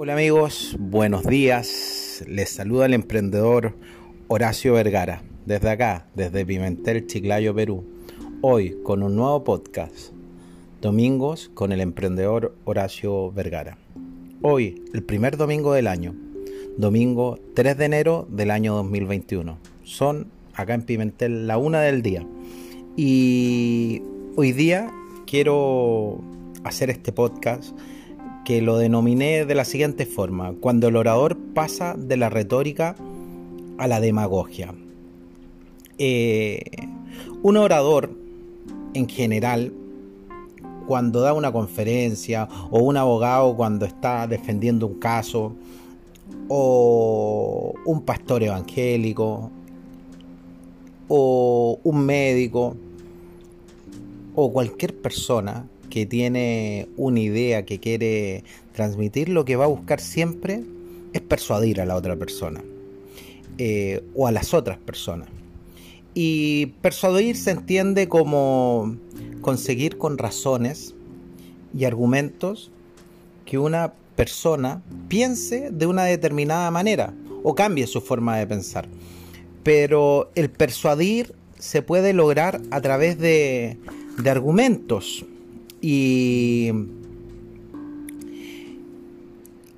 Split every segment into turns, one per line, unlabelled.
Hola amigos, buenos días. Les saluda el emprendedor Horacio Vergara, desde acá, desde Pimentel, Chiclayo, Perú. Hoy con un nuevo podcast, Domingos con el emprendedor Horacio Vergara. Hoy, el primer domingo del año, domingo 3 de enero del año 2021. Son acá en Pimentel la una del día. Y hoy día quiero hacer este podcast que lo denominé de la siguiente forma, cuando el orador pasa de la retórica a la demagogia. Eh, un orador, en general, cuando da una conferencia, o un abogado cuando está defendiendo un caso, o un pastor evangélico, o un médico, o cualquier persona que tiene una idea que quiere transmitir, lo que va a buscar siempre es persuadir a la otra persona eh, o a las otras personas. Y persuadir se entiende como conseguir con razones y argumentos que una persona piense de una determinada manera o cambie su forma de pensar. Pero el persuadir se puede lograr a través de, de argumentos, y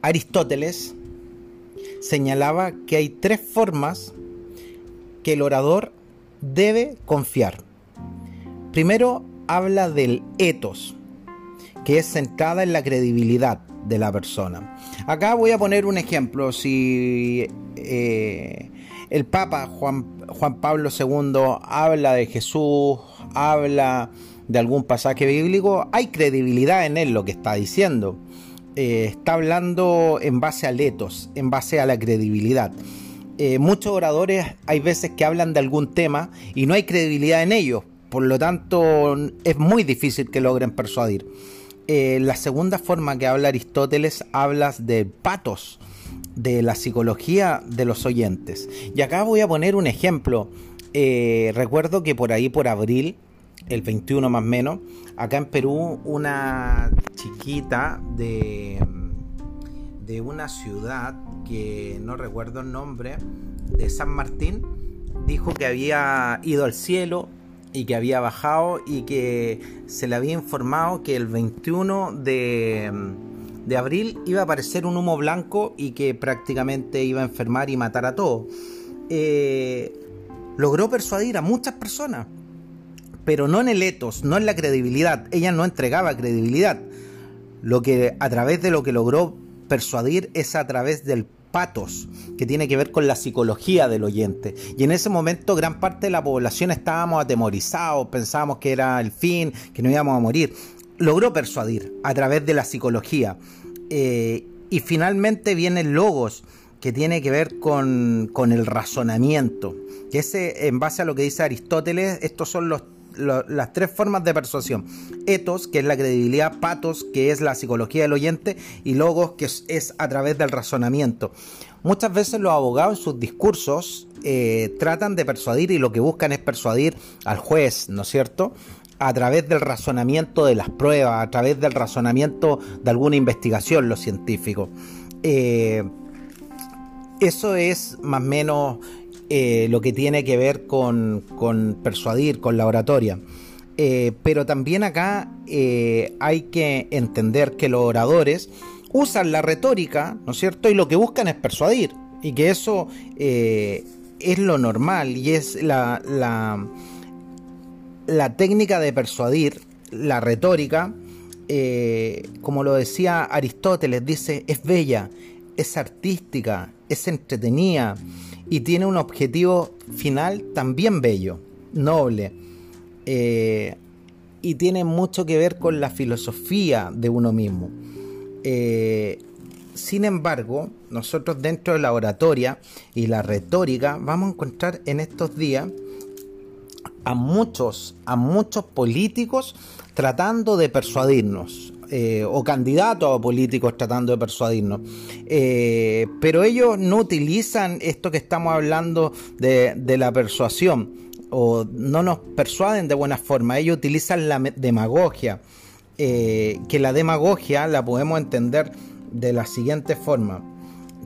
Aristóteles señalaba que hay tres formas que el orador debe confiar. Primero habla del etos, que es centrada en la credibilidad de la persona. Acá voy a poner un ejemplo. Si eh, el Papa Juan, Juan Pablo II habla de Jesús, habla de algún pasaje bíblico, hay credibilidad en él lo que está diciendo. Eh, está hablando en base a letos, en base a la credibilidad. Eh, muchos oradores hay veces que hablan de algún tema y no hay credibilidad en ellos, por lo tanto es muy difícil que logren persuadir. Eh, la segunda forma que habla Aristóteles habla de patos, de la psicología de los oyentes. Y acá voy a poner un ejemplo. recuerdo que por ahí, por abril, el 21 más menos, acá en Perú una chiquita de, de una ciudad que no recuerdo el nombre, de San Martín, dijo que había ido al cielo y que había bajado y que se le había informado que el 21 de, de abril iba a aparecer un humo blanco y que prácticamente iba a enfermar y matar a todos. Eh, logró persuadir a muchas personas pero no en el etos, no en la credibilidad. Ella no entregaba credibilidad. Lo que a través de lo que logró persuadir es a través del patos, que tiene que ver con la psicología del oyente. Y en ese momento gran parte de la población estábamos atemorizados, pensábamos que era el fin, que no íbamos a morir. Logró persuadir a través de la psicología. Eh, y finalmente viene logos, que tiene que ver con, con el razonamiento. Que ese, en base a lo que dice Aristóteles, estos son los las tres formas de persuasión. Etos, que es la credibilidad, patos, que es la psicología del oyente, y logos, que es, a través del razonamiento. Muchas veces los abogados en sus discursos eh, tratan de persuadir y lo que buscan es persuadir al juez, ¿no es cierto? a través del razonamiento de las pruebas, a través del razonamiento de alguna investigación, los científicos. Eh, eso es más o menos eh, lo que tiene que ver con, persuadir, con la oratoria. Eh, pero también acá eh, hay que entender que los oradores usan la retórica, ¿no es cierto? Y lo que buscan es persuadir. Y que eso es lo normal y es la, la técnica de persuadir, la retórica, como lo decía Aristóteles, dice, es bella, es artística, es entretenida y tiene un objetivo final también bello, noble. Eh, y tiene mucho que ver con la filosofía de uno mismo. Eh, sin embargo, nosotros dentro de la oratoria y la retórica vamos a encontrar en estos días a muchos, a muchos políticos tratando de persuadirnos, eh, o candidatos a políticos tratando de persuadirnos. Eh, pero ellos no utilizan esto que estamos hablando de, la persuasión o no nos persuaden de buena forma, ellos utilizan la demagogia, eh, que la demagogia la podemos entender de la siguiente forma,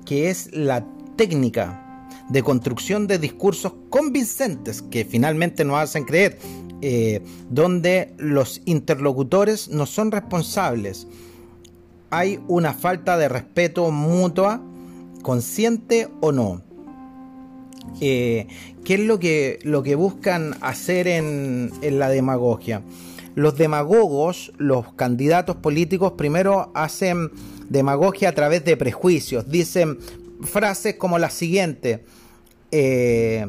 que es la técnica de construcción de discursos convincentes que finalmente nos hacen creer, eh, donde los interlocutores no son responsables. Hay una falta de respeto mutua, consciente o no. Eh, ¿Qué es lo que, lo que buscan hacer en, en la demagogia? Los demagogos, los candidatos políticos, primero hacen demagogia a través de prejuicios. Dicen frases como la siguiente. Eh,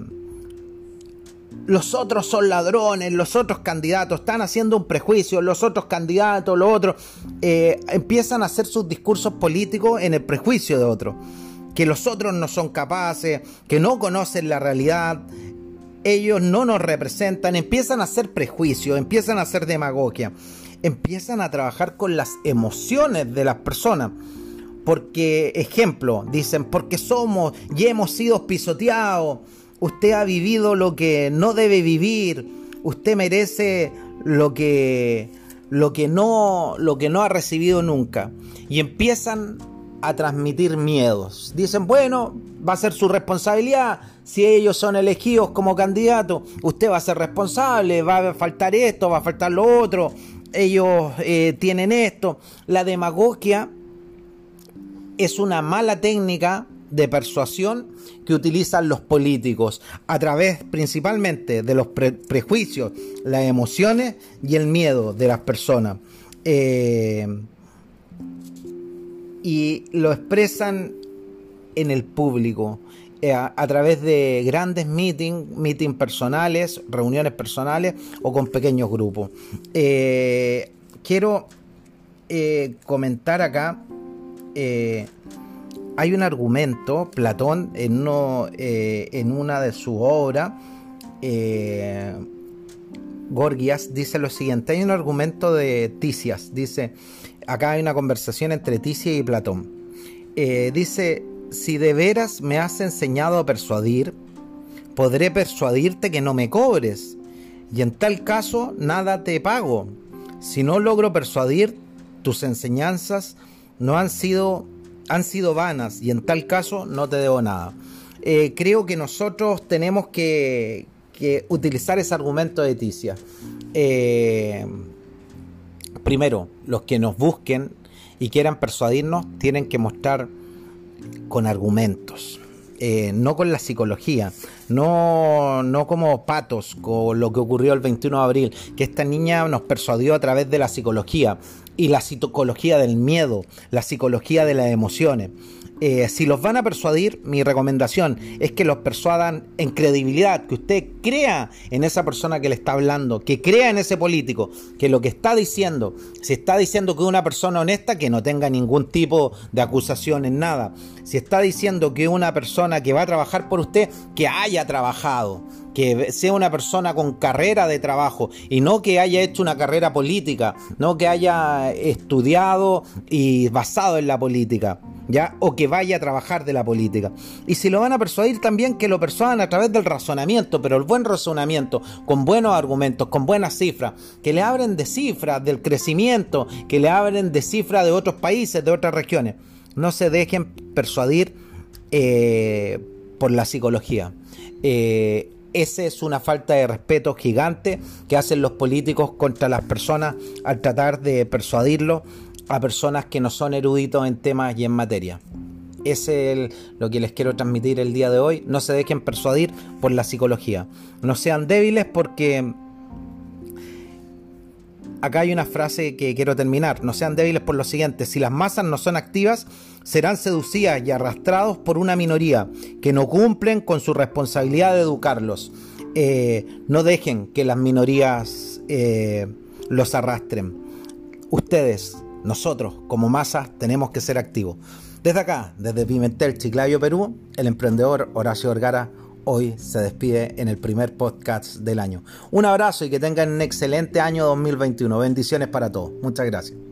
los otros son ladrones, los otros candidatos están haciendo un prejuicio, los otros candidatos, los otros, eh, empiezan a hacer sus discursos políticos en el prejuicio de otros, que los otros no son capaces, que no conocen la realidad, ellos no nos representan, empiezan a hacer prejuicios, empiezan a hacer demagogia, empiezan a trabajar con las emociones de las personas. Porque, ejemplo, dicen, porque somos y hemos sido pisoteados, usted ha vivido lo que no debe vivir, usted merece lo que, lo que, no, lo que no ha recibido nunca. Y empiezan a transmitir miedos. Dicen, bueno, va a ser su responsabilidad. Si ellos son elegidos como candidato, usted va a ser responsable, va a faltar esto, va a faltar lo otro, ellos eh, tienen esto. La demagogia es una mala técnica de persuasión que utilizan los políticos a través principalmente de los prejuicios, las emociones y el miedo de las personas. Eh, y lo expresan en el público eh, a, través de grandes meetings, meetings personales, reuniones personales o con pequeños grupos. Eh, quiero comentar acá, hay un argumento, Platón en, uno, en una de sus obras, Gorgias dice lo siguiente, hay un argumento de Tisias, dice, acá hay una conversación entre Ticia y Platón. Eh, dice, si de veras me has enseñado a persuadir, podré persuadirte que no me cobres, y en tal caso nada te pago. Si no logro persuadir, tus enseñanzas no han sido, han sido vanas, y en tal caso no te debo nada. Eh, creo que nosotros tenemos que, utilizar ese argumento de Ticia. Eh, primero, los que nos busquen y quieran persuadirnos tienen que mostrar con argumentos. Eh, no con la psicología, no, no como patos, con lo que ocurrió el 21 de abril, que esta niña nos persuadió a través de la psicología y la psicología del miedo, la psicología de las emociones. Eh, si los van a persuadir, mi recomendación es que los persuadan en credibilidad, que usted crea en esa persona que le está hablando, que crea en ese político, que lo que está diciendo, si está diciendo que es una persona honesta, que no tenga ningún tipo de acusación en nada. Si está diciendo que una persona que va a trabajar por usted, que haya trabajado, que sea una persona con carrera de trabajo y no que haya hecho una carrera política, no que haya estudiado y basado en la política. ¿Ya? O que vaya a trabajar de la política. Y si lo van a persuadir también, que lo persuadan a través del razonamiento, pero el buen razonamiento, con buenos argumentos, con buenas cifras, que le abren de cifras del crecimiento, que le abren de cifras de otros países, de otras regiones. No se dejen persuadir eh, por la psicología. Eh, esa es una falta de respeto gigante que hacen los políticos contra las personas al tratar de persuadirlos a personas que no son eruditos en temas y en materia. Ese es lo que les quiero transmitir el día de hoy. No se dejen persuadir por la psicología. No sean débiles porque acá hay una frase que quiero terminar. No sean débiles por lo siguiente. Si las masas no son activas, serán seducidas y arrastrados por una minoría que no cumplen con su responsabilidad de educarlos. Eh, no dejen que las minorías eh, los arrastren. Ustedes, nosotros, como masas, tenemos que ser activos. Desde acá, desde Pimentel, Chiclayo, Perú, el emprendedor Horacio Vergara hoy se despide en el primer podcast del año. Un abrazo y que tengan un excelente año 2021. Bendiciones para todos. Muchas gracias.